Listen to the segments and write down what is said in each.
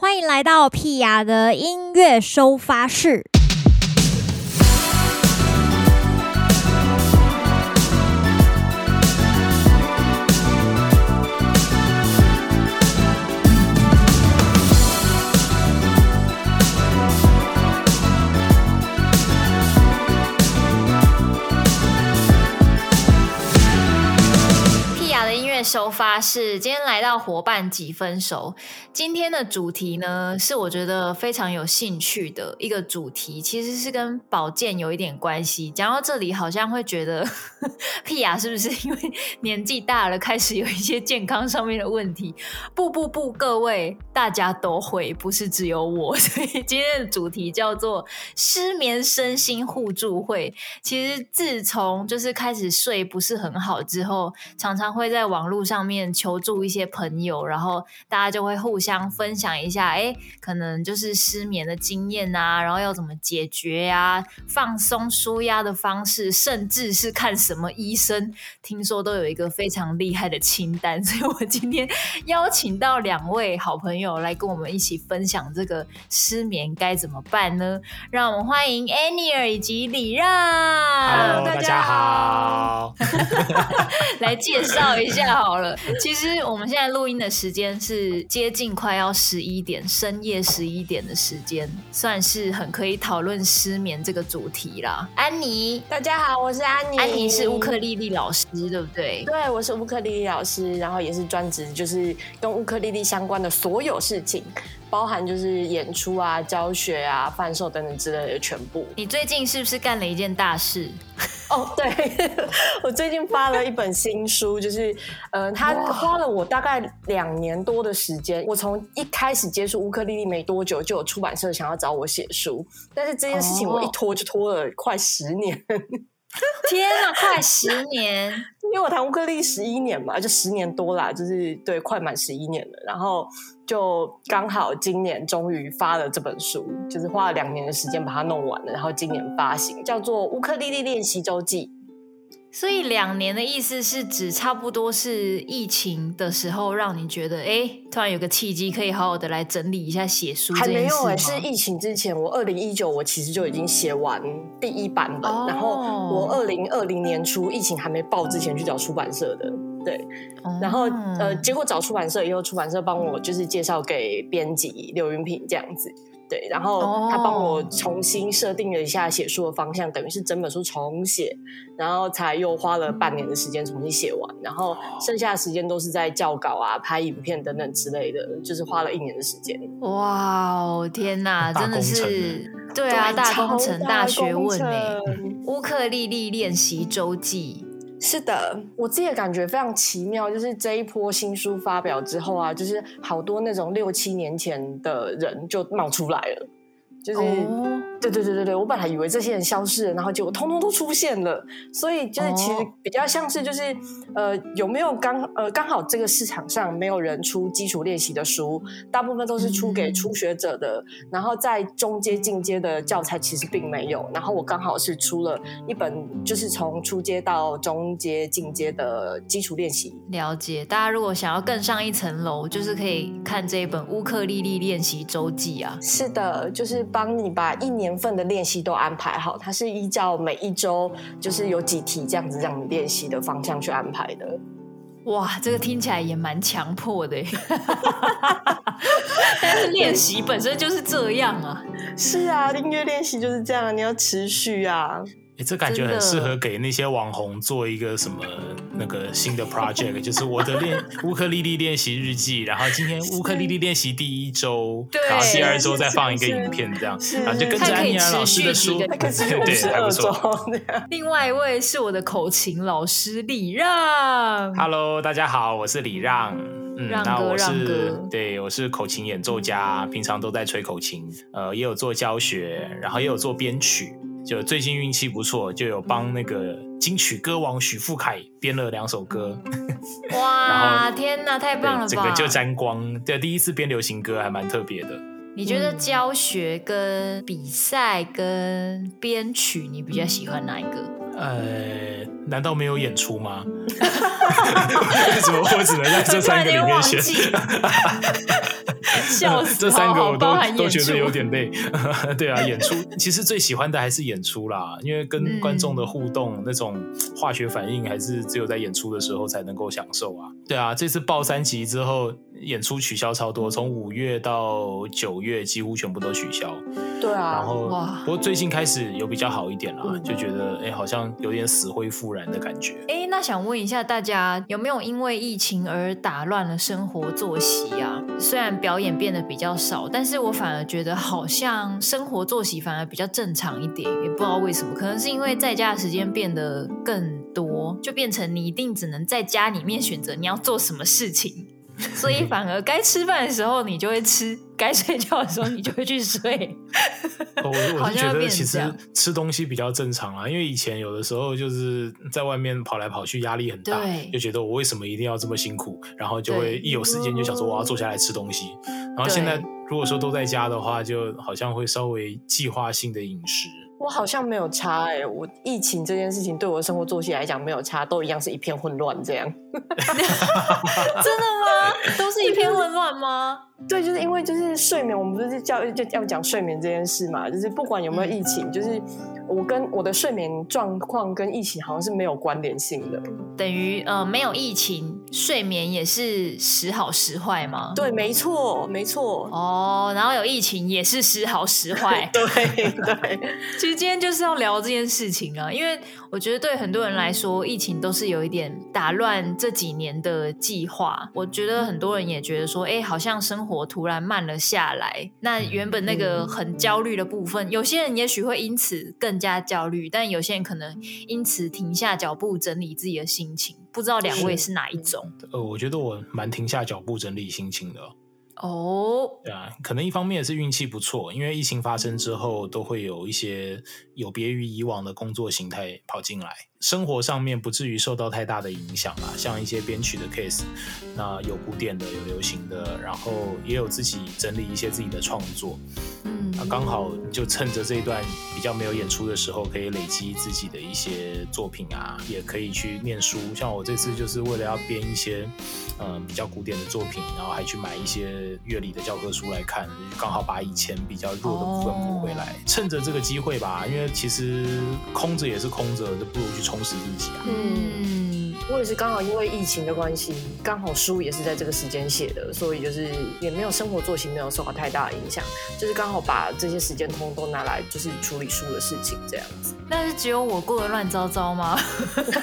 欢迎来到屁雅的音乐收发室。屁雅的音乐收发誓，今天来到伙伴几分熟。今天的主题呢，是我觉得非常有兴趣的一个主题，其实是跟保健有一点关系。讲到这里，好像会觉得 屁雅是不是因为年纪大了，开始有一些健康上面的问题？不不不，各位大家都会，不是只有我。所以今天的主题叫做失眠身心互助会。其实自从就是开始睡不是很好之后，常常会在网路上面求助一些朋友，然后大家就会互相分享一下，哎，可能就是失眠的经验啊，然后要怎么解决呀、啊，放松舒压的方式，甚至是看什么医生，听说都有一个非常厉害的清单。所以我今天邀请到两位好朋友来跟我们一起分享这个失眠该怎么办呢？让我们欢迎 Annie 以及李让。Hello，大家好，来介绍一下。好了，其实我们现在录音的时间是接近快要十一点，深夜十一点的时间，算是很可以讨论失眠这个主题啦。安妮，大家好，我是安妮。安妮是乌克丽丽老师，对不对？对，我是乌克丽丽老师，然后也是专职，就是跟乌克丽丽相关的所有事情。包含就是演出啊、教学啊、贩售等等之类的全部。你最近是不是干了一件大事？哦，对，我最近发了一本新书，就是呃，他花了我大概两年多的时间。我从一开始接触乌克丽丽没多久，就有出版社想要找我写书，但是这件事情我一拖就拖了快十年。天啊，快十年！因为我弹乌克丽十一年嘛，就十年多啦，就是对，快满十一年了。然后。就刚好今年终于发了这本书，就是花了两年的时间把它弄完了，然后今年发行，叫做《乌克丽丽练习周记》。所以两年的意思是指差不多是疫情的时候，让你觉得哎，突然有个契机可以好好的来整理一下写书。还没有哎，是疫情之前，我二零一九我其实就已经写完第一版本，哦、然后我二零二零年初疫情还没爆之前去找出版社的。对，然后呃，结果找出版社以后，出版社帮我就是介绍给编辑刘云平这样子。对，然后他帮我重新设定了一下写书的方向，等于是整本书重写，然后才又花了半年的时间重新写完，然后剩下的时间都是在校稿啊、拍影片等等之类的，就是花了一年的时间。哇哦，天哪，真的是对啊，大工程、大学问呢。乌克丽丽练习周记。是的，我自己的感觉非常奇妙，就是这一波新书发表之后啊，就是好多那种六七年前的人就冒出来了。就是，哦、对对对对对，我本来以为这些人消失了，然后结果通通都出现了，所以就是其实比较像是就是，呃，有没有刚呃刚好这个市场上没有人出基础练习的书，大部分都是出给初学者的，嗯、然后在中阶进阶的教材其实并没有，然后我刚好是出了一本就是从初阶到中阶进阶的基础练习。了解，大家如果想要更上一层楼，就是可以看这一本乌克丽丽练习周记啊。是的，就是。帮你把一年份的练习都安排好，它是依照每一周就是有几题这样子让你练习的方向去安排的。哇，这个听起来也蛮强迫的，但是练习本身就是这样啊。是啊，音乐练习就是这样，你要持续啊。欸、这感觉很适合给那些网红做一个什么那个新的 project，就是我的练乌克丽丽练习日记，然后今天乌克丽丽练习第一周，然后第二周再放一个影片，这样，然后就跟着安妮老师的书，对，还不错。另外一位是我的口琴老师李让，Hello，大家好，我是李让，嗯，让哥，我是对，我是口琴演奏家，平常都在吹口琴，呃，也有做教学，然后也有做编曲。就最近运气不错，就有帮那个金曲歌王许富凯编了两首歌。哇，后天哪，太棒了吧！整个就沾光。对，第一次编流行歌还蛮特别的。你觉得教学跟比赛跟编曲，你比较喜欢哪一个？呃，难道没有演出吗？为什么我只能在这三个里面选？笑死，这三个我都都觉得有点累。对啊，演出其实最喜欢的还是演出啦，因为跟观众的互动、嗯、那种化学反应，还是只有在演出的时候才能够享受啊。对啊，这次报三级之后。演出取消超多，从五月到九月几乎全部都取消。对啊，然后不过最近开始有比较好一点了，就觉得哎，好像有点死灰复燃的感觉。哎，那想问一下大家，有没有因为疫情而打乱了生活作息啊？虽然表表演变得比较少，但是我反而觉得好像生活作息反而比较正常一点，也不知道为什么，可能是因为在家的时间变得更多，就变成你一定只能在家里面选择你要做什么事情。所以反而该吃饭的时候你就会吃，该睡觉的时候你就会去睡。我 我是觉得其实吃东西比较正常啊，因为以前有的时候就是在外面跑来跑去，压力很大，就觉得我为什么一定要这么辛苦，然后就会一有时间就想说我要坐下来吃东西。然后现在如果说都在家的话，就好像会稍微计划性的饮食。我好像没有差哎、我疫情这件事情对我的生活作息来讲没有差，都一样是一片混乱这样。真的吗？都是一片混乱吗？对，就是因为就是睡眠，我们不是教育就要讲睡眠这件事嘛，就是不管有没有疫情，嗯、就是我跟我的睡眠状况跟疫情好像是没有关联性的，等于呃没有疫情，睡眠也是时好时坏吗？对，没错，没错。哦，然后有疫情也是时好时坏。对对，其实今天就是要聊这件事情啊，因为我觉得对很多人来说，疫情都是有一点打乱这几年的计划。我觉得很多人也觉得说，哎，好像生活。活突然慢了下来，那原本那个很焦虑的部分，有些人也许会因此更加焦虑，但有些人可能因此停下脚步整理自己的心情。不知道两位是哪一种？呃，我觉得我蛮停下脚步整理心情的。哦，对啊，可能一方面也是运气不错，因为疫情发生之后，都会有一些有别于以往的工作形态跑进来。生活上面不至于受到太大的影响啦，像一些编曲的 case，那有古典的，有流行的，然后也有自己整理一些自己的创作，嗯，那刚好就趁着这一段比较没有演出的时候，可以累积自己的一些作品啊，也可以去念书。像我这次就是为了要编一些嗯比较古典的作品，然后还去买一些乐理的教科书来看，刚好把以前比较弱的部分补回来。哦，趁着这个机会吧，因为其实空着也是空着，就不如去。充实自己啊！嗯，我也是刚好因为疫情的关系，刚好书也是在这个时间写的，所以就是也没有生活作息没有受到太大的影响，就是刚好把这些时间通通都拿来就是处理书的事情这样子。那是只有我过得乱糟糟吗？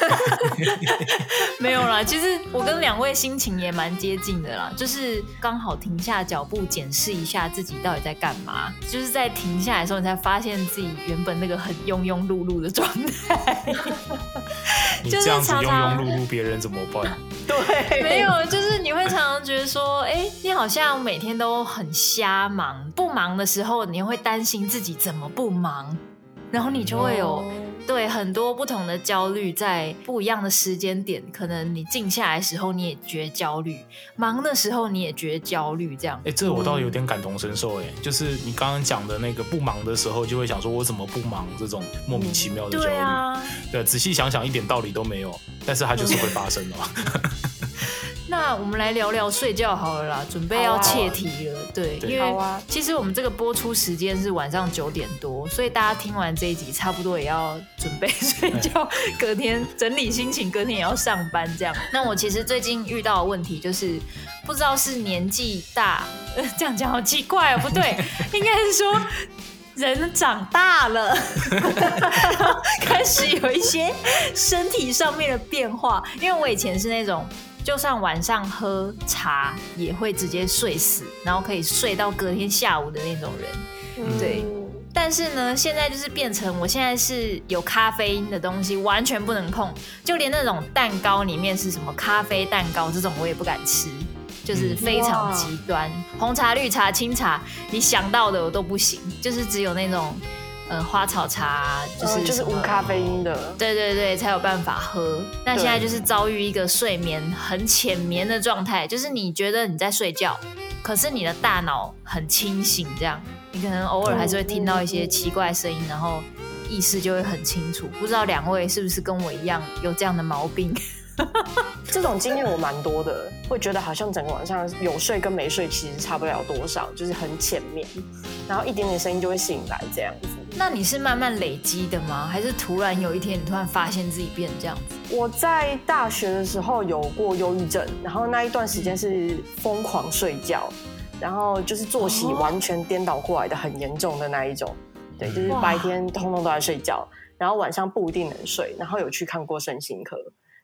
没有啦，其实我跟两位心情也蛮接近的啦，就是刚好停下脚步检视一下自己到底在干嘛，就是在停下来的时候，你才发现自己原本那个很庸庸碌碌的状态。就是常常庸庸碌碌，别人怎么办？对，没有，就是你会常常觉得说，哎、欸，你好像每天都很瞎忙，不忙的时候，你会担心自己怎么不忙，然后你就会有。对，很多不同的焦虑，在不一样的时间点，可能你静下来的时候你也觉得焦虑，忙的时候你也觉得焦虑，这样。哎，这我倒有点感同身受，哎、嗯，就是你刚刚讲的那个不忙的时候，就会想说我怎么不忙这种莫名其妙的焦虑。对啊，对，仔细想想一点道理都没有，但是它就是会发生的嘛。那我们来聊聊睡觉好了啦，准备要切题了，对，因为其实我们这个播出时间是晚上九点多，所以大家听完这一集，差不多也要准备睡觉，隔天整理心情，隔天也要上班这样。那我其实最近遇到的问题就是，不知道是年纪大，这样讲好奇怪哦，不对，应该是说人长大了，开始有一些身体上面的变化，因为我以前是那种。就算晚上喝茶也会直接睡死，然后可以睡到隔天下午的那种人，嗯、对。但是呢，现在就是变成我现在是有咖啡因的东西完全不能碰，就连那种蛋糕里面是什么咖啡蛋糕这种我也不敢吃，就是非常极端。红茶、绿茶、清茶，你想到的我都不行，就是只有那种。呃，花草茶就是、嗯、就是无咖啡因的，对对对，才有办法喝。那现在就是遭遇一个睡眠很浅眠的状态，就是你觉得你在睡觉，可是你的大脑很清醒，这样你可能偶尔还是会听到一些奇怪声音，然后意识就会很清楚。不知道两位是不是跟我一样有这样的毛病？这种经验我蛮多的，会觉得好像整个晚上有睡跟没睡其实差不了多少，就是很浅面，然后一点点声音就会醒来这样子。那你是慢慢累积的吗？还是突然有一天你突然发现自己变这样子？我在大学的时候有过忧郁症，然后那一段时间是疯狂睡觉，然后就是作息完全颠倒过来的很严重的那一种。对，就是白天通通都在睡觉，然后晚上不一定能睡，然后有去看过身心科，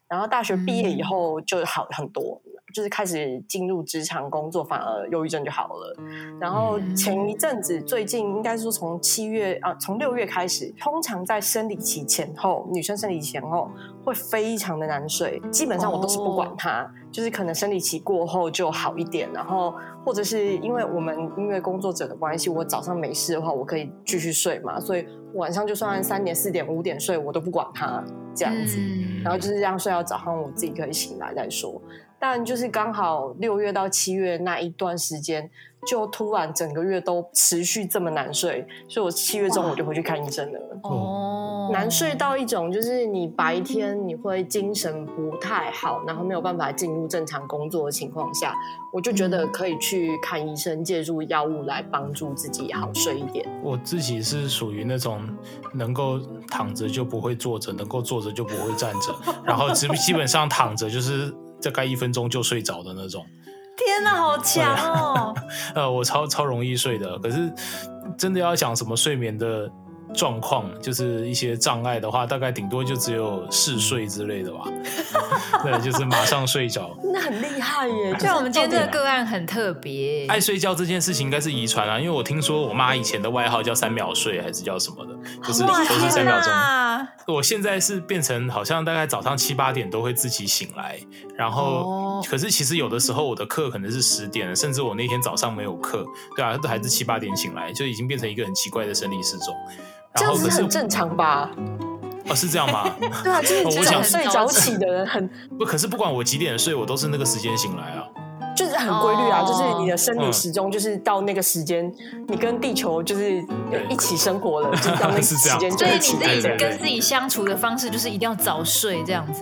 然后大学毕业以后就好很多。就是开始进入职场工作，反而忧郁症就好了。然后前一阵子，最近应该说从七月啊，从六月开始，通常在生理期前后，女生生理期前后会非常的难睡。基本上我都是不管它，就是可能生理期过后就好一点。然后或者是因为我们音乐工作者的关系，我早上没事的话，我可以继续睡嘛。所以晚上就算三点、四点、五点睡，我都不管它这样子。然后就是这样睡到早上，我自己可以醒来再说。但就是刚好六月到七月那一段时间，就突然整个月都持续这么难睡，所以我七月中我就回去看医生了。哦，难睡到一种就是你白天你会精神不太好，然后没有办法进入正常工作的情况下，我就觉得可以去看医生，借助药物来帮助自己好睡一点。我自己是属于那种能够躺着就不会坐着，能够坐着就不会站着，然后基基本上躺着就是。大概一分钟就睡着的那种，天哪，好强哦！呃，我超超容易睡的，可是真的要讲什么睡眠的状况，就是一些障碍的话，大概顶多就只有嗜睡之类的吧。对，就是马上睡着，那很厉害耶！就我们今天这个个案很特别，爱睡觉这件事情应该是遗传啊，因为我听说我妈以前的外号叫三秒睡，还是叫什么的，就是都是三秒钟。我现在是变成好像大概早上七八点都会自己醒来，然后可是其实有的时候我的课可能是十点，甚至我那天早上没有课，对啊，都还是七八点醒来，就已经变成一个很奇怪的生理时钟。这样子很正常吧？哦，是这样吗？对啊，就是我想睡早起的人很 不，可是不管我几点睡，我都是那个时间醒来啊，就是很规律啊，就是你的生理时钟就是到那个时间，你跟地球就是一起生活了，就到那 个时间，所以你自己跟自己相处的方式就是一定要早睡这样子。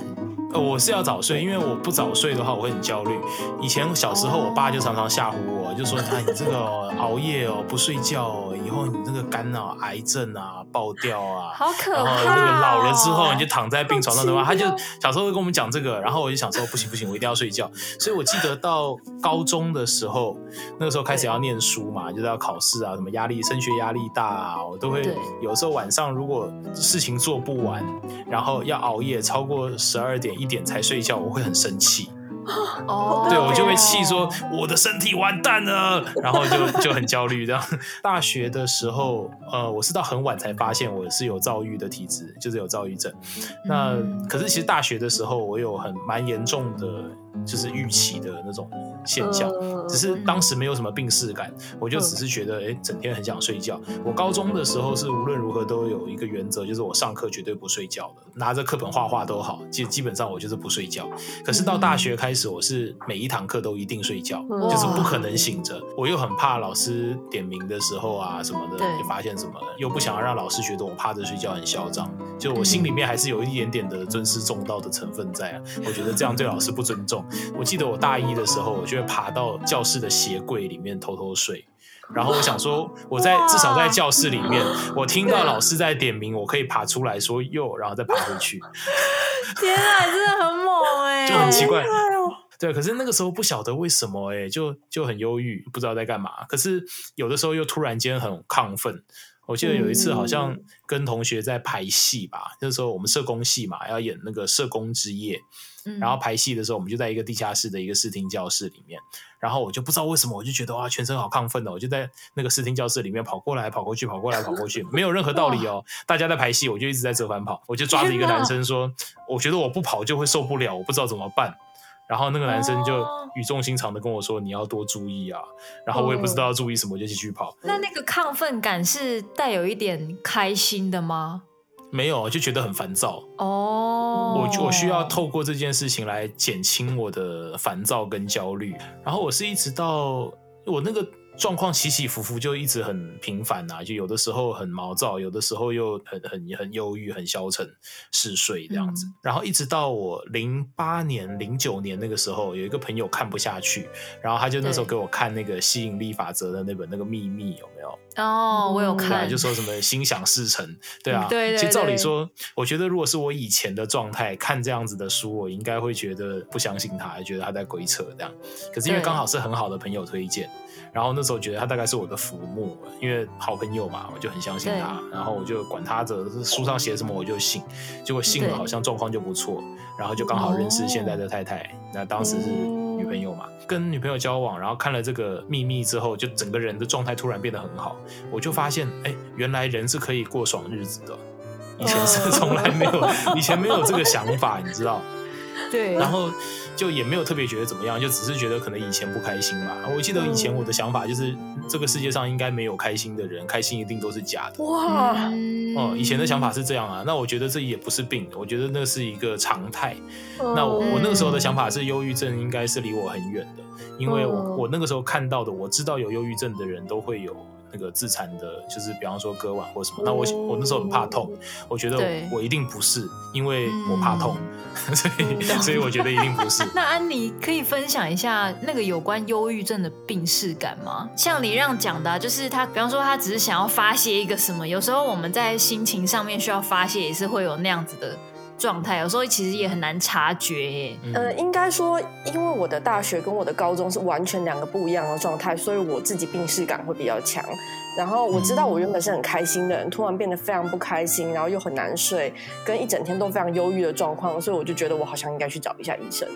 呃，我是要早睡，因为我不早睡的话，我会很焦虑。以前小时候，我爸就常常吓唬我，就说：“哎，你这个熬夜哦，不睡觉，以后你这个肝啊，癌症啊，爆掉啊，好可怕！然后那个老了之后，你就躺在病床上的话，他就小时候会跟我们讲这个，然后我就想说，不行不行，我一定要睡觉。所以我记得到高中的时候，那个时候开始要念书嘛，就是要考试啊，什么压力，升学压力大啊，我都会有时候晚上如果事情做不完，然后要熬夜超过十二点。一点才睡觉，我会很生气。哦，对，我就会气说我的身体完蛋了，然后就就很焦虑。这样，大学的时候，呃，我是到很晚才发现我是有躁郁的体质，就是有躁郁症。那可是其实大学的时候，我有很蛮严重的。就是预期的那种现象，只是当时没有什么病逝感，我就只是觉得，哎、欸，整天很想睡觉。我高中的时候是无论如何都有一个原则，就是我上课绝对不睡觉的，拿着课本画画都好，基基本上我就是不睡觉。可是到大学开始，我是每一堂课都一定睡觉，就是不可能醒着。我又很怕老师点名的时候啊什么的，就发现什么，又不想要让老师觉得我趴着睡觉很嚣张，就我心里面还是有一点点的尊师重道的成分在啊。我觉得这样对老师不尊重。我记得我大一的时候，我就会爬到教室的鞋柜里面偷偷睡。然后我想说，我在至少在教室里面，我听到老师在点名，我可以爬出来说“哟”，然后再爬回去。天啊，真的很猛哎，就很奇怪。对，可是那个时候不晓得为什么哎，就就很忧郁，不知道在干嘛。可是有的时候又突然间很亢奋。我记得有一次好像跟同学在排戏吧，那时候我们社工系嘛，要演那个社工之夜。然后排戏的时候，我们就在一个地下室的一个视听教室里面。然后我就不知道为什么，我就觉得哇，全身好亢奋哦！我就在那个视听教室里面跑过来、跑过去、跑过来、跑过去，没有任何道理哦。大家在排戏，我就一直在折返跑。我就抓着一个男生说：“我觉得我不跑就会受不了，我不知道怎么办。”然后那个男生就语重心长的跟我说：“你要多注意啊。”然后我也不知道要注意什么，我就继续跑。那那个亢奋感是带有一点开心的吗？没有，就觉得很烦躁哦。Oh. 我我需要透过这件事情来减轻我的烦躁跟焦虑。然后我是一直到我那个状况起起伏伏，就一直很频繁呐、啊，就有的时候很毛躁，有的时候又很很很忧郁、很消沉、嗜睡这样子。嗯、然后一直到我零八年、零九年那个时候，有一个朋友看不下去，然后他就那时候给我看那个吸引力法则的那本那个秘密，有没有？哦，我有看，就说什么心想事成，对啊，对，对，对，其实照理说，我觉得如果是我以前的状态看这样子的书，我应该会觉得不相信他，觉得他在鬼扯这样。可是因为刚好是很好的朋友推荐，然后那时候觉得他大概是我的浮木，因为好朋友嘛，我就很相信他，然后我就管他的书上写什么我就信，结果信了好像状况就不错，然后就刚好认识现在的太太，那当时是。女朋友嘛，跟女朋友交往，然后看了这个秘密之后，就整个人的状态突然变得很好。我就发现，哎，原来人是可以过爽日子的，以前是从来没有，以前没有这个想法，你知道？对。然后就也没有特别觉得怎么样，就只是觉得可能以前不开心嘛。我记得以前我的想法就是，这个世界上应该没有开心的人，开心一定都是假的。哇。哦，以前的想法是这样啊。那我觉得这也不是病，我觉得那是一个常态。那我我那个时候的想法是，忧郁症应该是离我很远的，因为我我那个时候看到的，我知道有忧郁症的人都会有那个自残的，就是比方说割腕或什么。那我我那时候很怕痛，我觉得我，我一定不是，因为我怕痛，所以所以我觉得一定不是。那安妮可以分享一下那个有关忧郁症的病视感吗？像你让讲的，就是他，比方说他只是想要发泄一个什么，有时候我们在心情上面需要发泄，也是会有那样子的。状态有时候其实也很难察觉耶。呃，应该说，因为我的大学跟我的高中是完全两个不一样的状态，所以我自己病视感会比较强。然后我知道我原本是很开心的人，突然变得非常不开心，然后又很难睡，跟一整天都非常忧郁的状况，所以我就觉得我好像应该去找一下医生。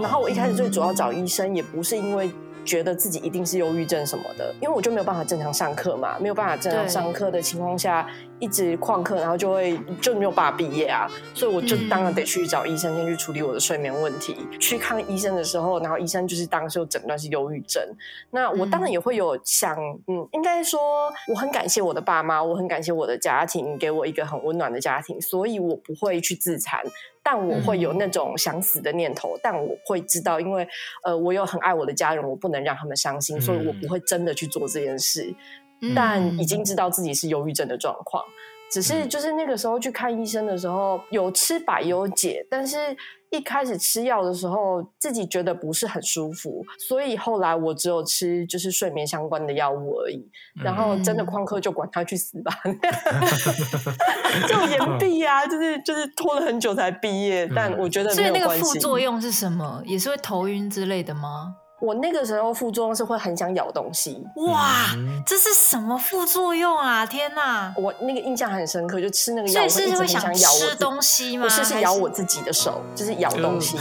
然后我一开始最主要找医生，也不是因为。觉得自己一定是忧郁症什么的，因为我就没有办法正常上课嘛，没有办法正常上课的情况下，一直旷课，然后就会就没有办法毕业啊，所以我就当然得去找医生，先去处理我的睡眠问题。去看医生的时候，然后医生就是当时有诊断是忧郁症。那我当然也会有想，嗯，应该说我很感谢我的爸妈，我很感谢我的家庭给我一个很温暖的家庭，所以我不会去自残。但我会有那种想死的念头，嗯、但我会知道，因为呃，我有很爱我的家人，我不能让他们伤心，嗯、所以我不会真的去做这件事。嗯、但已经知道自己是忧郁症的状况，只是就是那个时候去看医生的时候，有吃百忧解，但是。一开始吃药的时候，自己觉得不是很舒服，所以后来我只有吃就是睡眠相关的药物而已。然后真的旷课就管他去死吧，嗯、就延毕啊，就是就是拖了很久才毕业。嗯、但我觉得没有关系。所以那个副作用是什么？也是会头晕之类的吗？我那个时候副作用是会很想咬东西，哇，这是什么副作用啊？天哪！我那个印象很深刻，就吃那个药会一直很想咬我吃东西吗？不是，是咬我自己的手，就是咬东西，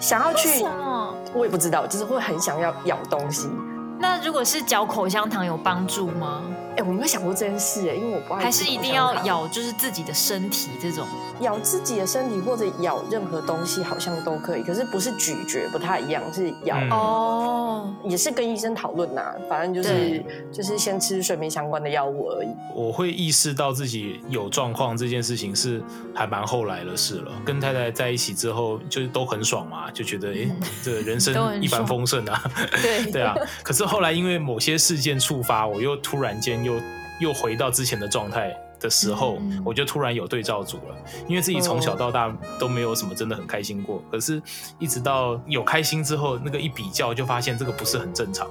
想要去，我也不知道，就是会很想要咬东西。那如果是嚼口香糖有帮助吗？哎、欸，我没有想过这件事哎，因为我不爱。还是一定要咬，就是自己的身体这种。咬自己的身体或者咬任何东西好像都可以，可是不是咀嚼，不太一样，是咬。哦、嗯，也是跟医生讨论呐，反正就是就是先吃睡眠相关的药物而已。我会意识到自己有状况这件事情是还蛮后来的事了。跟太太在一起之后，就是都很爽嘛，就觉得哎，嗯、这个人生一帆风顺啊。对 对啊，可是后来因为某些事件触发，我又突然间又又回到之前的状态的时候，嗯、我就突然有对照组了。因为自己从小到大都没有什么真的很开心过，可是一直到有开心之后，那个一比较就发现这个不是很正常，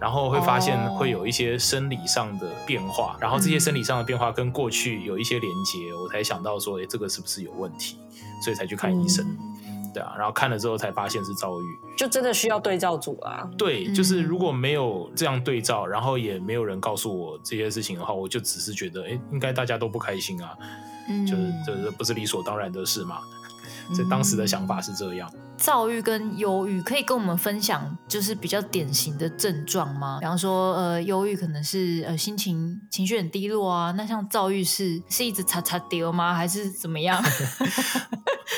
然后会发现会有一些生理上的变化，然后这些生理上的变化跟过去有一些连接，我才想到说，哎，这个是不是有问题？所以才去看医生。嗯对啊，然后看了之后才发现是遭遇，就真的需要对照组啊。对，就是如果没有这样对照，然后也没有人告诉我这些事情的话，我就只是觉得，哎，应该大家都不开心啊，嗯，就是这这不是理所当然的事嘛。在当时的想法是这样。躁郁跟忧郁可以跟我们分享，就是比较典型的症状吗？比方说，呃，忧郁可能是呃心情情绪很低落啊，那像躁郁是是一直擦擦丢吗？还是怎么样？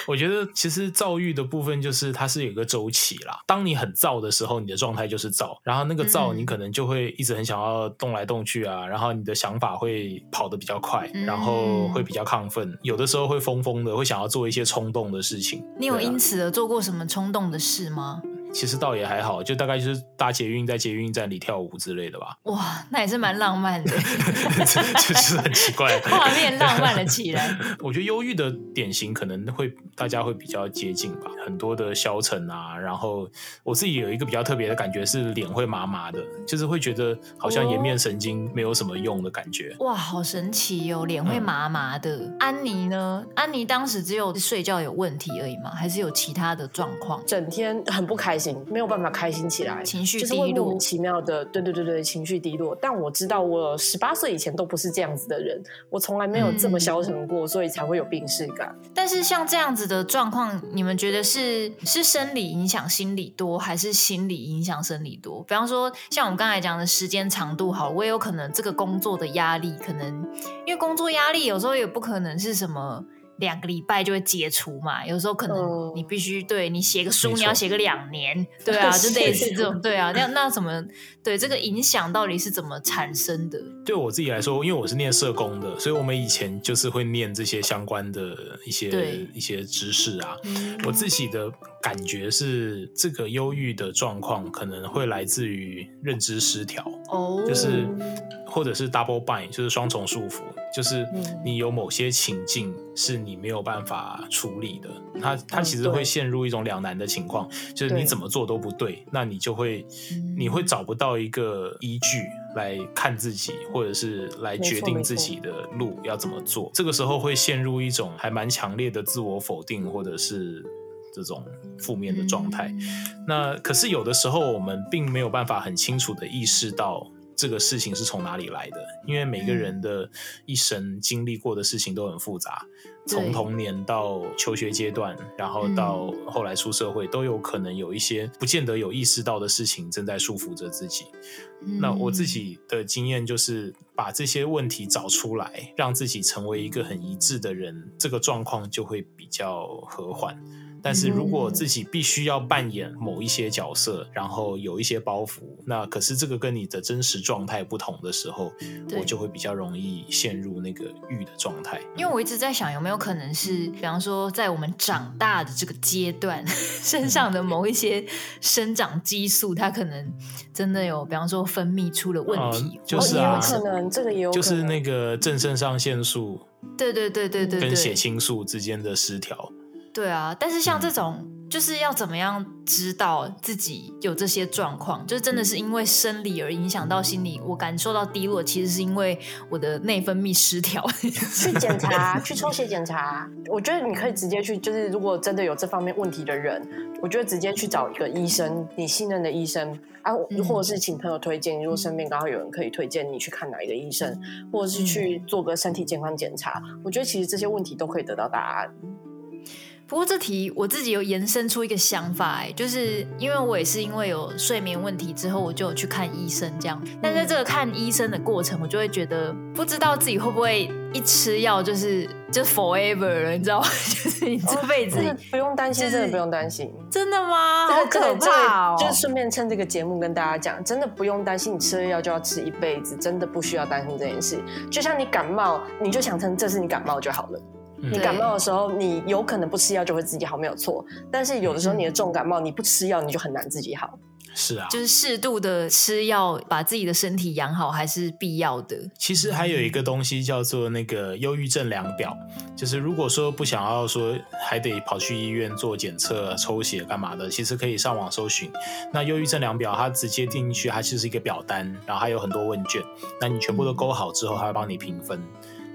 我觉得其实躁郁的部分就是它是有一个周期啦。当你很躁的时候，你的状态就是躁，然后那个躁你可能就会一直很想要动来动去啊，然后你的想法会跑得比较快，然后会比较亢奋，有的时候会疯疯的，会想要做一些冲动的事情。你有因此而做过什什么冲动的事吗？其实倒也还好，就大概就是搭捷运在捷运站里跳舞之类的吧。哇，那也是蛮浪漫的，就是很奇怪，画面浪漫了起来。我觉得忧郁的典型可能会大家会比较接近吧，很多的消沉啊，然后我自己有一个比较特别的感觉是脸会麻麻的，就是会觉得好像颜面神经没有什么用的感觉。哦、哇，好神奇哦，脸会麻麻的。嗯、安妮呢？安妮当时只有睡觉有问题而已吗？还是有其他的状况？整天很不开心，没有办法开心起来，情绪低落，就是会莫名其妙的，对对对对，情绪低落。但我知道，我十八岁以前都不是这样子的人，我从来没有这么消沉过，嗯、所以才会有病逝感。但是像这样子的状况，你们觉得是是生理影响心理多，还是心理影响生理多？比方说，像我们刚才讲的时间长度，好，我也有可能这个工作的压力，可能因为工作压力有时候也不可能是什么。两个礼拜就会解除嘛，有时候可能你必须对你写个书，你要写个两年，对啊，就类似这种，对啊，那那怎么对这个影响到底是怎么产生的？对我自己来说，因为我是念社工的，所以我们以前就是会念这些相关的一些一些知识啊。我自己的感觉是，这个忧郁的状况可能会来自于认知失调，哦，就是或者是 double bind，就是双重束缚。就是你有某些情境是你没有办法处理的，它它其实会陷入一种两难的情况，就是你怎么做都不对，那你就会你会找不到一个依据来看自己，或者是来决定自己的路要怎么做。这个时候会陷入一种还蛮强烈的自我否定，或者是这种负面的状态。那可是有的时候我们并没有办法很清楚的意识到。这个事情是从哪里来的？因为每个人的一生经历过的事情都很复杂，从童年到求学阶段，然后到后来出社会，都有可能有一些不见得有意识到的事情正在束缚着自己。那我自己的经验就是把这些问题找出来，让自己成为一个很一致的人，这个状况就会比较和缓。但是如果自己必须要扮演某一些角色，然后有一些包袱，那可是这个跟你的真实状态不同的时候，我就会比较容易陷入那个欲的状态。因为我一直在想，有没有可能是，比方说在我们长大的这个阶段，身上的某一些生长激素，它可能真的有，比方说分泌出了问题，呃、就是啊，有可能这个也有，就是那个正肾上腺素，对对对对对，跟血清素之间的失调。对啊，但是像这种，就是要怎么样知道自己有这些状况？就是真的是因为生理而影响到心理，我感受到低落，其实是因为我的内分泌失调。去检查，去抽血检查。我觉得你可以直接去，就是如果真的有这方面问题的人，我觉得直接去找一个医生，你信任的医生啊，或者是请朋友推荐。如果身边刚好有人可以推荐你去看哪一个医生，或者是去做个身体健康检查，我觉得其实这些问题都可以得到答案。不过这题我自己有延伸出一个想法，哎，就是因为我也是因为有睡眠问题之后，我就有去看医生这样。但在这个看医生的过程，我就会觉得不知道自己会不会一吃药就是就 forever 了，你知道吗？就是你这辈子、哦、不用担心，就是、真的不用担心。真的吗？好可怕哦！就是顺便趁这个节目跟大家讲，真的不用担心，你吃了药就要吃一辈子，真的不需要担心这件事。就像你感冒，你就想成这是你感冒就好了。你感冒的时候，你有可能不吃药就会自己好，没有错。但是有的时候你的重感冒，你不吃药你就很难自己好。是啊，就是适度的吃药，把自己的身体养好还是必要的。其实还有一个东西叫做那个忧郁症量表，就是如果说不想要说还得跑去医院做检测、抽血干嘛的，其实可以上网搜寻。那忧郁症量表它直接进进去，它其实是一个表单，然后还有很多问卷，那你全部都勾好之后，它会帮你评分。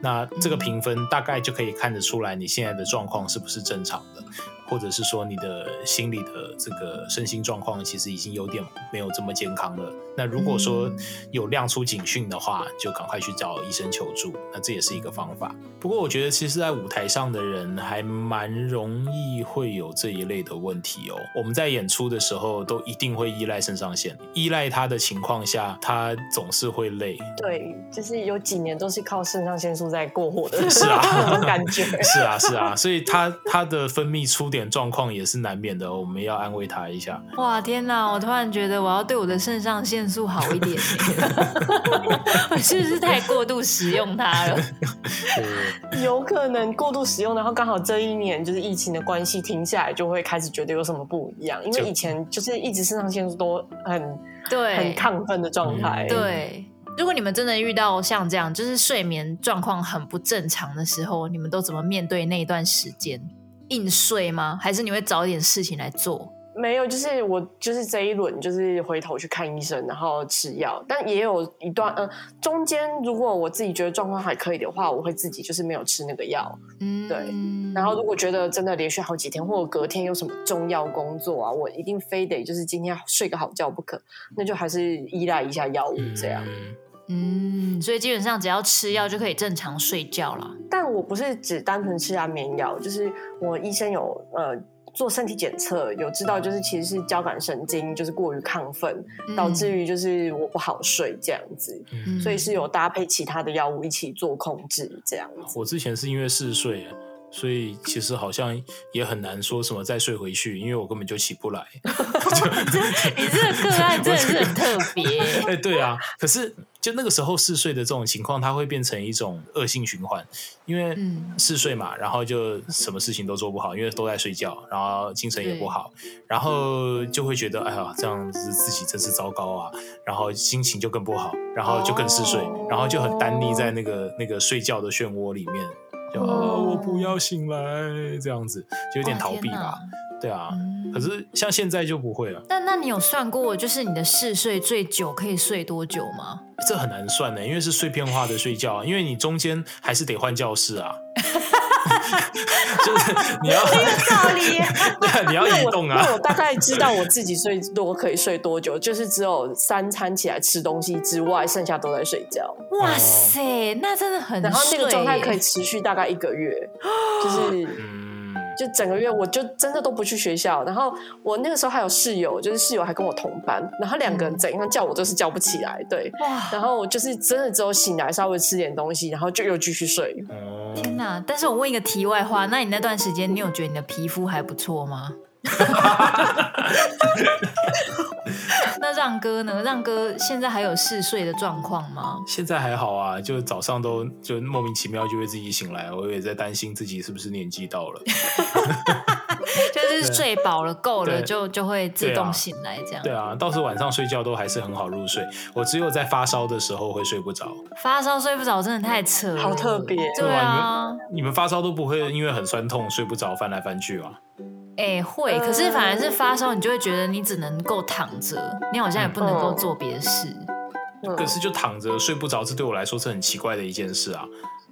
那这个评分大概就可以看得出来你现在的状况是不是正常的。或者是说你的心理的这个身心状况其实已经有点没有这么健康了。那如果说有亮出警讯的话，就赶快去找医生求助。那这也是一个方法。不过我觉得，其实，在舞台上的人还蛮容易会有这一类的问题哦。我们在演出的时候都一定会依赖肾上腺，依赖他的情况下，他总是会累。对，就是有几年都是靠肾上腺素在过活的。是啊，感觉。是啊，是啊，所以他他的分泌出。点状况也是难免的，我们要安慰他一下。哇，天哪！我突然觉得我要对我的肾上腺素好一点，我是不是太过度使用它了？有可能过度使用，然后刚好这一年就是疫情的关系停下来，就会开始觉得有什么不一样。因为以前就是一直肾上腺素都很对很亢奋的状态。对，如果你们真的遇到像这样，就是睡眠状况很不正常的时候，你们都怎么面对那一段时间？硬睡吗？还是你会找一点事情来做？没有，就是我就是这一轮就是回头去看医生，然后吃药。但也有一段，嗯、呃，中间如果我自己觉得状况还可以的话，我会自己就是没有吃那个药。嗯，对。然后如果觉得真的连续好几天，或者隔天有什么重要工作啊，我一定非得就是今天睡个好觉不可，那就还是依赖一下药物这样。嗯嗯，所以基本上只要吃药就可以正常睡觉了。但我不是只单纯吃安眠药，就是我医生有呃做身体检测，有知道就是其实是交感神经就是过于亢奋，嗯、导致于就是我不好睡这样子，嗯、所以是有搭配其他的药物一起做控制这样子。我之前是因为嗜睡。所以其实好像也很难说什么再睡回去，因为我根本就起不来。你这个个案真的是很特别。哎、欸，对啊。可是就那个时候嗜睡的这种情况，它会变成一种恶性循环，因为嗜睡嘛，然后就什么事情都做不好，因为都在睡觉，然后精神也不好，然后就会觉得哎呀，这样子自己真是糟糕啊，然后心情就更不好，然后就更嗜睡，然后就很单立在那个那个睡觉的漩涡里面。啊！我不要醒来，这样子就有点逃避吧。对啊，嗯、可是像现在就不会了。但那你有算过，就是你的嗜睡最久可以睡多久吗？这很难算呢，因为是碎片化的睡觉，因为你中间还是得换教室啊。就是你要很有道理，对，你要移动啊。那我，我大概知道我自己睡多可以睡多久，就是只有三餐起来吃东西之外，剩下都在睡觉。哇塞，那真的很，然后那个状态可以持续大概一个月，就是。嗯就整个月，我就真的都不去学校。然后我那个时候还有室友，就是室友还跟我同班，然后两个人怎样叫我都是叫不起来。对，哇！然后我就是真的只有醒来稍微吃点东西，然后就又继续睡。天哪！但是我问一个题外话，那你那段时间，你有觉得你的皮肤还不错吗？那让哥呢？让哥现在还有嗜睡的状况吗？现在还好啊，就早上都就莫名其妙就会自己醒来，我也在担心自己是不是年纪到了。就是睡饱了够了就就会自动醒来这样。对啊，倒是晚上睡觉都还是很好入睡，我只有在发烧的时候会睡不着。发烧睡不着真的太扯了，好特别。对啊，你们你们发烧都不会因为很酸痛睡不着翻来翻去吗？哎、欸，会，可是反而是发烧，你就会觉得你只能够躺着，你好像也不能够做别的事。嗯、可是就躺着睡不着，这对我来说是很奇怪的一件事啊。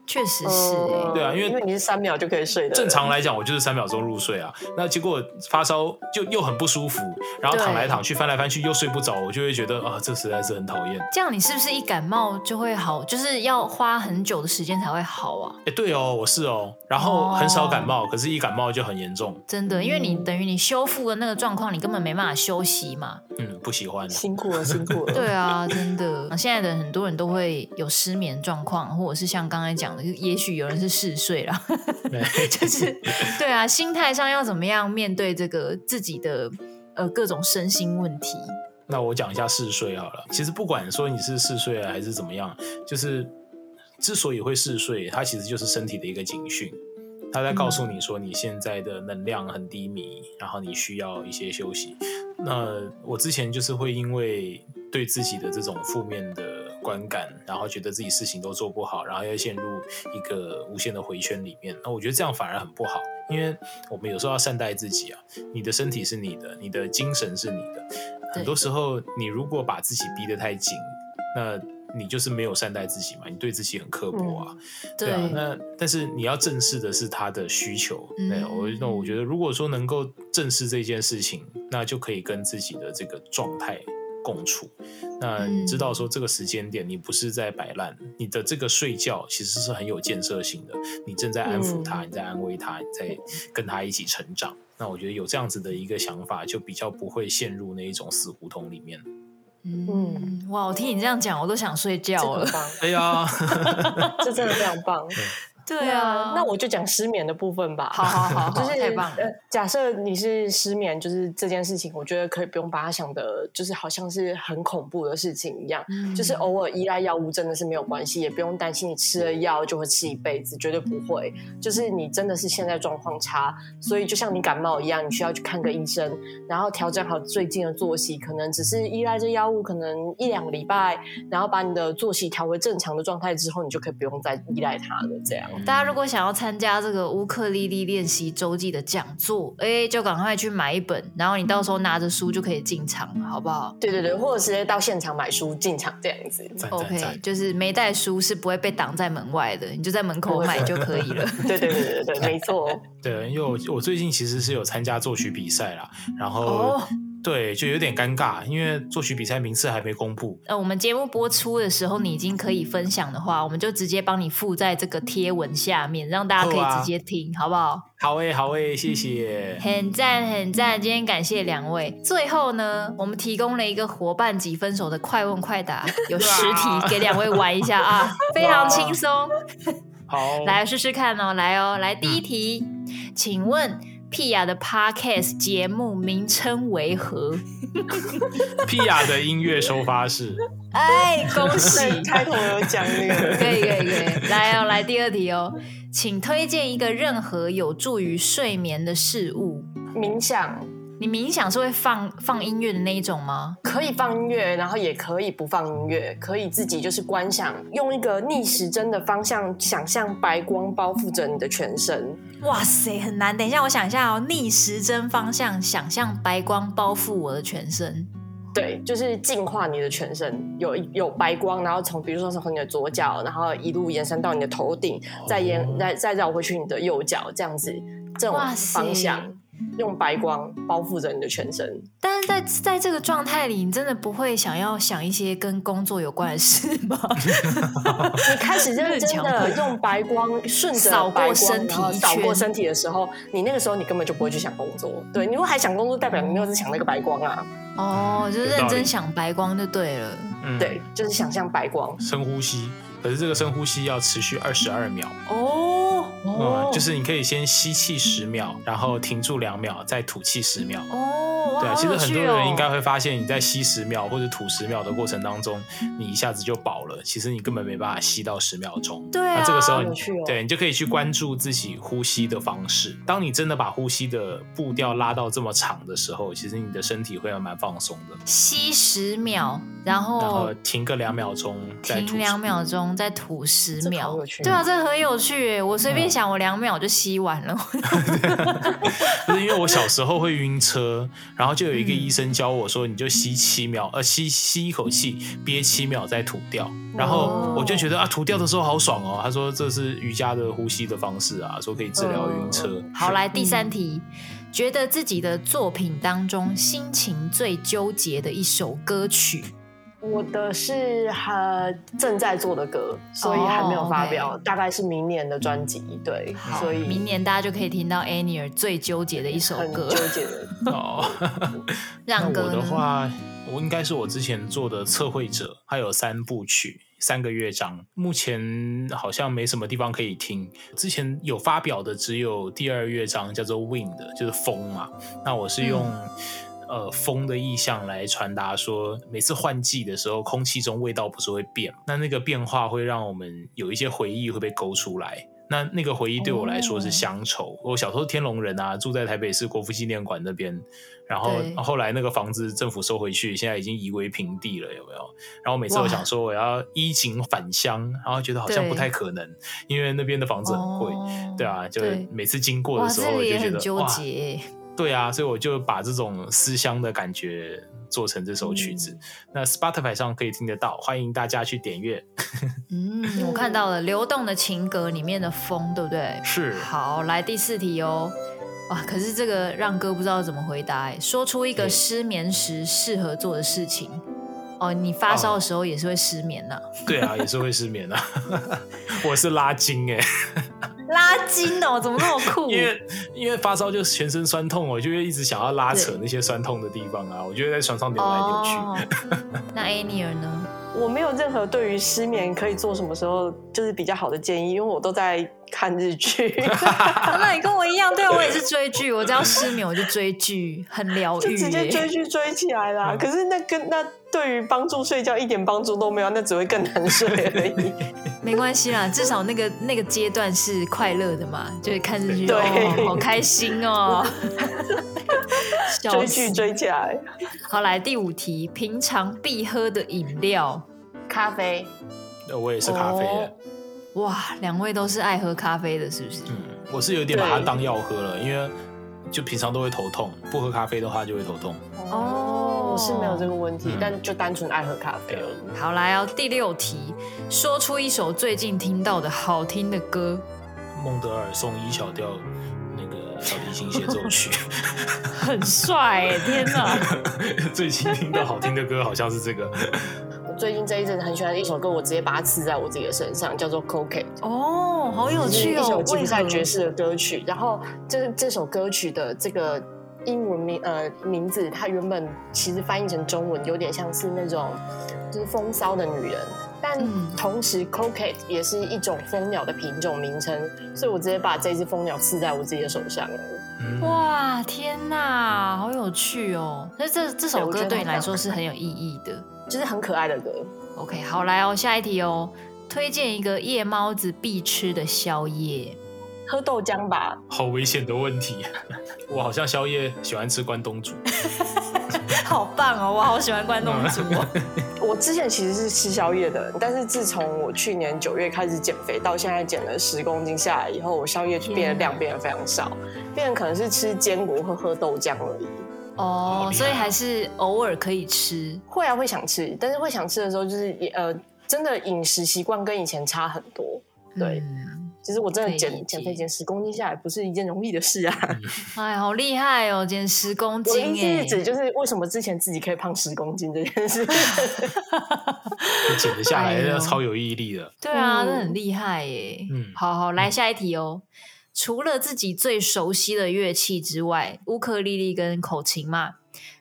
确实是、欸，对啊，因为因为你是三秒就可以睡的。正常来讲，我就是三秒钟入睡啊。那结果发烧就又很不舒服，然后躺来躺去、翻来翻去又睡不着，我就会觉得啊，这实在是很讨厌。这样你是不是一感冒就会好？就是要花很久的时间才会好啊？哎，对哦，我是哦。然后很少感冒，哦、可是一感冒就很严重。真的，因为你等于你修复的那个状况，你根本没办法休息嘛。嗯，不喜欢，辛苦了，辛苦了。对啊，真的。现在的很多人都会有失眠状况，或者是像刚才讲的，也许有人。是嗜睡了，就是对啊，心态上要怎么样面对这个自己的呃各种身心问题？那我讲一下嗜睡好了。其实不管说你是嗜睡还是怎么样，就是之所以会嗜睡，它其实就是身体的一个警讯，它在告诉你说你现在的能量很低迷，然后你需要一些休息。那我之前就是会因为对自己的这种负面的。观感，然后觉得自己事情都做不好，然后又陷入一个无限的回圈里面。那我觉得这样反而很不好，因为我们有时候要善待自己啊。你的身体是你的，你的精神是你的。很多时候，你如果把自己逼得太紧，那你就是没有善待自己嘛。你对自己很刻薄啊，嗯、对啊。那但是你要正视的是他的需求。对，我那我觉得，如果说能够正视这件事情，那就可以跟自己的这个状态。共处，那你知道说这个时间点你不是在摆烂，嗯、你的这个睡觉其实是很有建设性的，你正在安抚他，嗯、你在安慰他，你在跟他一起成长。那我觉得有这样子的一个想法，就比较不会陷入那一种死胡同里面。嗯，哇，我听你这样讲，我都想睡觉了。哎呀，这真的非常棒。对啊，那我就讲失眠的部分吧。好好 好，就是太棒了。假设你是失眠，就是这件事情，我觉得可以不用把它想的，就是好像是很恐怖的事情一样。嗯、就是偶尔依赖药物真的是没有关系，也不用担心你吃了药就会吃一辈子，绝对不会。就是你真的是现在状况差，所以就像你感冒一样，你需要去看个医生，然后调整好最近的作息，可能只是依赖这药物，可能一两个礼拜，然后把你的作息调回正常的状态之后，你就可以不用再依赖它了。这样。大家如果想要参加这个乌克丽丽练习周记的讲座，哎，就赶快去买一本，然后你到时候拿着书就可以进场，好不好？对对对，或者直接到现场买书进场这样子。OK，就是没带书是不会被挡在门外的，你就在门口买就可以了。对对对对对，没错。对，因为我我最近其实是有参加作曲比赛啦，然后。Oh. 对，就有点尴尬，因为作曲比赛名次还没公布。呃，我们节目播出的时候，你已经可以分享的话，我们就直接帮你附在这个贴文下面，让大家可以直接听，好，啊、好不好？好诶，好诶，谢谢。很赞，很赞。今天感谢两位。最后呢，我们提供了一个伙伴几分手的快问快答，有 十题给两位玩一下啊，非常轻松。好，来试试看哦，来哦，来第一题，嗯、请问。屁雅的 Podcast 节目名称为何？屁雅的音乐收发室。哎，恭喜！开头有讲那个，可以可以可以。来哦，来第二题哦，请推荐一个任何有助于睡眠的事物。冥想。你冥想是会放放音乐的那一种吗？可以放音乐，然后也可以不放音乐，可以自己就是观想，用一个逆时针的方向想象白光包覆着你的全身。哇塞，很难。等一下，我想一下哦，逆时针方向想象白光包覆我的全身。对，就是净化你的全身，有有白光，然后从比如说从你的左脚，然后一路延伸到你的头顶，再延再再绕回去你的右脚，这样子这种方向。用白光包覆着你的全身，但是在在这个状态里，你真的不会想要想一些跟工作有关的事吗？你开始认真的 用白光顺着扫过身体，扫过身体的时候，你那个时候你根本就不会去想工作。对，你如果还想工作，代表你没有在想那个白光啊。哦，就是认真想白光就对了。嗯，对，就是想象白光，深呼吸。可是这个深呼吸要持续二十二秒哦，嗯，就是你可以先吸气十秒，然后停住两秒，再吐气十秒哦。对啊，其实很多人应该会发现，你在吸十秒或者吐十秒的过程当中，你一下子就饱了，其实你根本没办法吸到十秒钟。对啊，那这个时候你，对你就可以去关注自己呼吸的方式。当你真的把呼吸的步调拉到这么长的时候，其实你的身体会还蛮放松的。吸十秒，然后然后停个两秒钟，再吐停两秒钟。再吐十秒，对啊，这很有趣。我随便想，我两秒就吸完了。不是因为我小时候会晕车，然后就有一个医生教我说，你就吸七秒，呃，吸吸一口气，憋七秒再吐掉。然后我就觉得啊，吐掉的时候好爽哦。他说这是瑜伽的呼吸的方式啊，说可以治疗晕车。好，来第三题，觉得自己的作品当中心情最纠结的一首歌曲。我的是还正在做的歌，所以还没有发表，oh. 大概是明年的专辑。对，所以明年大家就可以听到 Annie 最纠结的一首歌。纠结的 哦，让歌我的话，我应该是我之前做的测绘者，还有三部曲，三个乐章，目前好像没什么地方可以听。之前有发表的只有第二乐章，叫做 Wind，就是风嘛。那我是用。嗯呃，风的意象来传达说，每次换季的时候，空气中味道不是会变？那那个变化会让我们有一些回忆会被勾出来。那那个回忆对我来说是乡愁。Oh. 我小时候天龙人啊，住在台北市国父纪念馆那边，然后后来那个房子政府收回去，现在已经夷为平地了，有没有？然后每次我想说我要衣锦返乡，然后觉得好像不太可能，因为那边的房子很贵，oh. 对啊，就每次经过的时候我就觉得纠结。对啊，所以我就把这种思乡的感觉做成这首曲子。嗯、那 Spotify 上可以听得到，欢迎大家去点阅。嗯，我看到了《流动的情歌》里面的风，对不对？是。好，来第四题哦。哇，可是这个让哥不知道怎么回答哎。说出一个失眠时适合做的事情。哦，你发烧的时候也是会失眠呐、啊哦？对啊，也是会失眠啊。我是拉筋哎。拉筋哦，怎么那么酷？因为因为发烧就全身酸痛，我就会一直想要拉扯那些酸痛的地方啊。我就会在床上扭来扭去。哦、那 Annie 呢？我没有任何对于失眠可以做什么时候就是比较好的建议，因为我都在看日剧。那你跟我一样，对，我也是追剧。我只要失眠我就追剧，很疗愈，就直接追剧追起来啦。嗯、可是那跟那对于帮助睡觉一点帮助都没有，那只会更难睡而已。没关系啦，至少那个那个阶段是快乐的嘛，就是看日剧，对、哦，好开心哦。追剧追起来，好，来第五题，平常必喝的饮料，咖啡。那我也是咖啡。哦、哇，两位都是爱喝咖啡的，是不是？嗯，我是有点把它当药喝了，因为就平常都会头痛，不喝咖啡的话就会头痛。哦，我是没有这个问题，嗯、但就单纯爱喝咖啡而已。好，来哦，第六题，说出一首最近听到的好听的歌。孟德尔颂一小调那个。小提琴协奏曲，很帅哎！天哪，最近听到好听的歌好像是这个。我最近这一阵子很喜欢的一首歌，我直接把它刺在我自己的身上，叫做《Coquette》。哦，好有趣哦！一首吉普赛爵士的歌曲。然后，这这首歌曲的这个英文名呃名字，它原本其实翻译成中文有点像是那种就是风骚的女人。但同时，coquette 也是一种蜂鸟的品种名称，所以我直接把这只蜂鸟刺在我自己的手上了。哇，天哪，好有趣哦！那这这首歌对你来说是很有意义的，就是很可爱的歌。OK，好，来哦，下一题哦，推荐一个夜猫子必吃的宵夜，喝豆浆吧。好危险的问题，我好像宵夜喜欢吃关东煮。好棒哦！我好喜欢关东煮哦。我之前其实是吃宵夜的，但是自从我去年九月开始减肥，到现在减了十公斤下来以后，我宵夜就变得量变得非常少，变得可能是吃坚果和喝豆浆而已。哦，所以还是偶尔可以吃，会啊，会想吃，但是会想吃的时候，就是呃，真的饮食习惯跟以前差很多，对。嗯其实我真的减减肥减十公斤下来不是一件容易的事啊！哎，好厉害哦，减十公斤！我一直指就是为什么之前自己可以胖十公斤这件事，减得下来要超有毅力的。对啊，那很厉害耶！嗯，好好来下一题哦。除了自己最熟悉的乐器之外，乌克丽丽跟口琴嘛，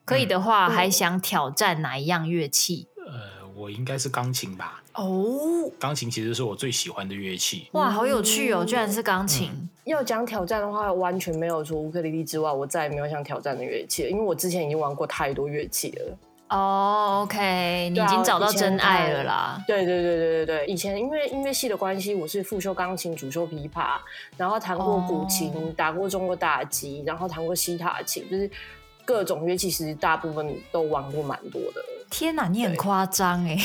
可以的话还想挑战哪一样乐器？呃，我应该是钢琴吧。哦，钢琴其实是我最喜欢的乐器。哇，好有趣哦！居然是钢琴。嗯、要讲挑战的话，完全没有除乌克丽丽之外，我再也没有想挑战的乐器了，因为我之前已经玩过太多乐器了。哦，OK，你已经找到真爱了啦。对对对对对对，以前因为音乐系的关系，我是副修钢琴，主修琵琶，然后弹过古琴，哦、打过中国打击，然后弹过西塔琴，就是各种乐器，其实大部分都玩过蛮多的。天哪，你很夸张哎！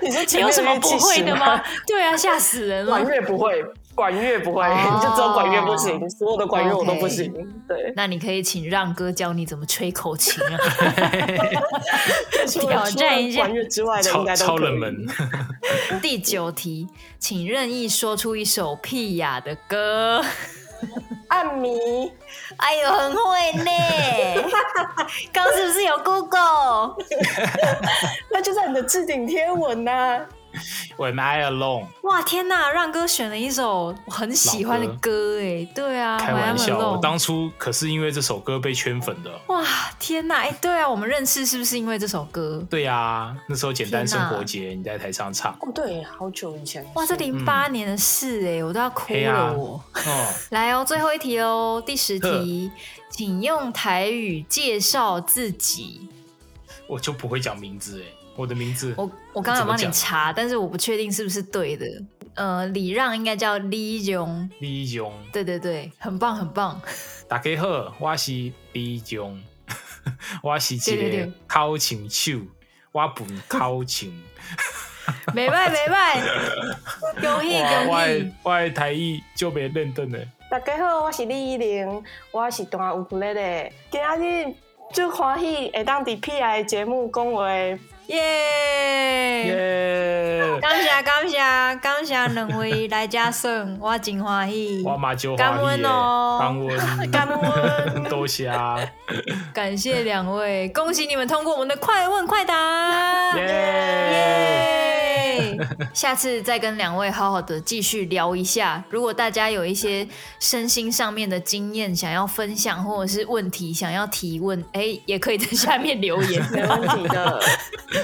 你说你有什么不会的吗？对啊，吓死人了！管乐不会，管乐不会，你就只有管乐不行，所有的管乐我都不行。对，那你可以请让哥教你怎么吹口琴啊！挑战一下管乐之外的应该都超冷门。第九题，请任意说出一首屁雅的歌。暗迷。哎呦，很会呢！刚是不是有 Google？那就在你的置顶贴文呐、啊。When I alone，哇天哪，让哥选了一首我很喜欢的歌哎，对啊，开玩笑，我当初可是因为这首歌被圈粉的。哇天哪，哎对啊，我们认识是不是因为这首歌？对啊，那时候简单生活节你在台上唱。哦对，好久以前。哇，这零八年的事哎，我都要哭了我。哦，来哦，最后一题哦，第十题，请用台语介绍自己。我就不会讲名字哎。我的名字，我我刚刚有帮你查，但是我不确定是不是对的。呃，礼让应该叫李荣，李荣，对对对，很棒很棒。大家好，我是李荣，我是一个考琴手，我本考琴，没拜没拜，恭喜恭喜，我的台语就没认真的。大家好，我是李依玲，我是弹乌克丽丽，今日就欢喜会当伫 PI 节目讲话。耶！耶！感谢感谢感谢两位来嘉顺，我真欢喜。我嘛就欢喜。感恩哦，感恩感恩，多谢。感谢两位，恭喜你们通过我们的快问快答。耶！耶！下次再跟两位好好的继续聊一下。如果大家有一些身心上面的经验想要分享，或者是问题想要提问，哎，也可以在下面留言，没问题的。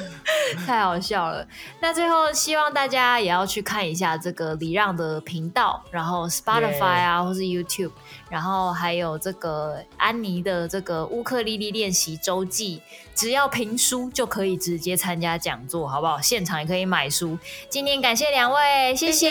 太好笑了。那最后希望大家也要去看一下这个礼让的频道然后 spotify 啊或是 youtube 然后还有这个安妮的这个乌克丽丽练习周记只要评书就可以直接参加讲座好不好？现场也可以买书。今天感谢两位谢谢。